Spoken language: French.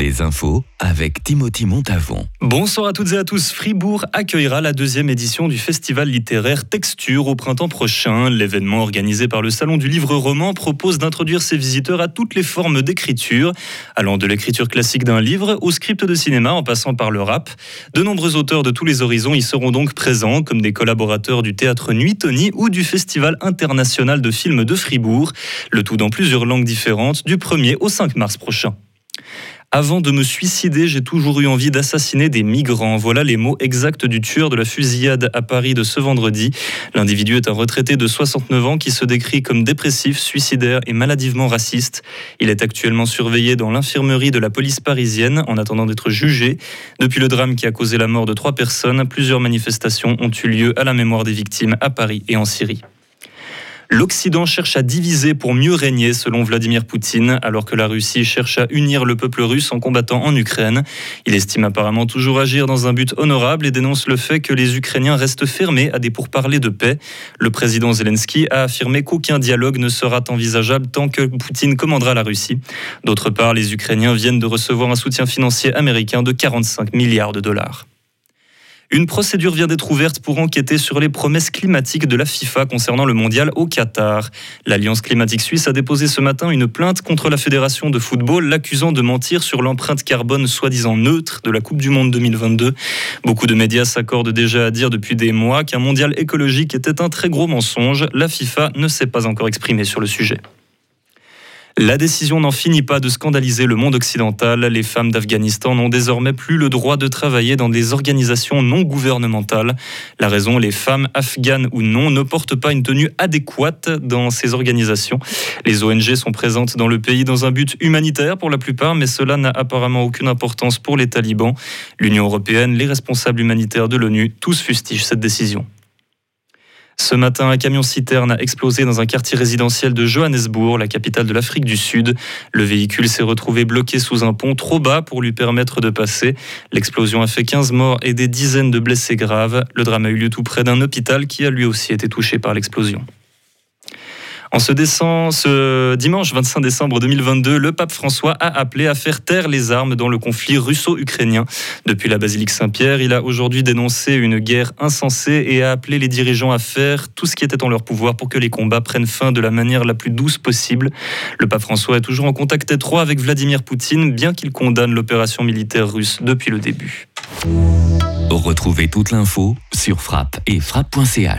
Les infos avec Timothy Montavon. Bonsoir à toutes et à tous. Fribourg accueillera la deuxième édition du festival littéraire Texture au printemps prochain. L'événement organisé par le Salon du Livre Roman propose d'introduire ses visiteurs à toutes les formes d'écriture, allant de l'écriture classique d'un livre au script de cinéma en passant par le rap. De nombreux auteurs de tous les horizons y seront donc présents, comme des collaborateurs du théâtre Nuit Tony ou du Festival international de films de Fribourg, le tout dans plusieurs langues différentes du 1er au 5 mars prochain. Avant de me suicider, j'ai toujours eu envie d'assassiner des migrants. Voilà les mots exacts du tueur de la fusillade à Paris de ce vendredi. L'individu est un retraité de 69 ans qui se décrit comme dépressif, suicidaire et maladivement raciste. Il est actuellement surveillé dans l'infirmerie de la police parisienne en attendant d'être jugé. Depuis le drame qui a causé la mort de trois personnes, plusieurs manifestations ont eu lieu à la mémoire des victimes à Paris et en Syrie. L'Occident cherche à diviser pour mieux régner, selon Vladimir Poutine, alors que la Russie cherche à unir le peuple russe en combattant en Ukraine. Il estime apparemment toujours agir dans un but honorable et dénonce le fait que les Ukrainiens restent fermés à des pourparlers de paix. Le président Zelensky a affirmé qu'aucun dialogue ne sera envisageable tant que Poutine commandera la Russie. D'autre part, les Ukrainiens viennent de recevoir un soutien financier américain de 45 milliards de dollars. Une procédure vient d'être ouverte pour enquêter sur les promesses climatiques de la FIFA concernant le mondial au Qatar. L'Alliance climatique suisse a déposé ce matin une plainte contre la Fédération de football, l'accusant de mentir sur l'empreinte carbone soi-disant neutre de la Coupe du Monde 2022. Beaucoup de médias s'accordent déjà à dire depuis des mois qu'un mondial écologique était un très gros mensonge. La FIFA ne s'est pas encore exprimée sur le sujet. La décision n'en finit pas de scandaliser le monde occidental. Les femmes d'Afghanistan n'ont désormais plus le droit de travailler dans des organisations non gouvernementales. La raison, les femmes afghanes ou non ne portent pas une tenue adéquate dans ces organisations. Les ONG sont présentes dans le pays dans un but humanitaire pour la plupart, mais cela n'a apparemment aucune importance pour les talibans. L'Union européenne, les responsables humanitaires de l'ONU, tous fustigent cette décision. Ce matin, un camion-citerne a explosé dans un quartier résidentiel de Johannesburg, la capitale de l'Afrique du Sud. Le véhicule s'est retrouvé bloqué sous un pont trop bas pour lui permettre de passer. L'explosion a fait 15 morts et des dizaines de blessés graves. Le drame a eu lieu tout près d'un hôpital qui a lui aussi été touché par l'explosion. En ce, dimanche 25 décembre 2022, le pape François a appelé à faire taire les armes dans le conflit russo-ukrainien. Depuis la basilique Saint-Pierre, il a aujourd'hui dénoncé une guerre insensée et a appelé les dirigeants à faire tout ce qui était en leur pouvoir pour que les combats prennent fin de la manière la plus douce possible. Le pape François est toujours en contact étroit avec Vladimir Poutine, bien qu'il condamne l'opération militaire russe depuis le début. Retrouvez toute l'info sur frappe et frappe.ch.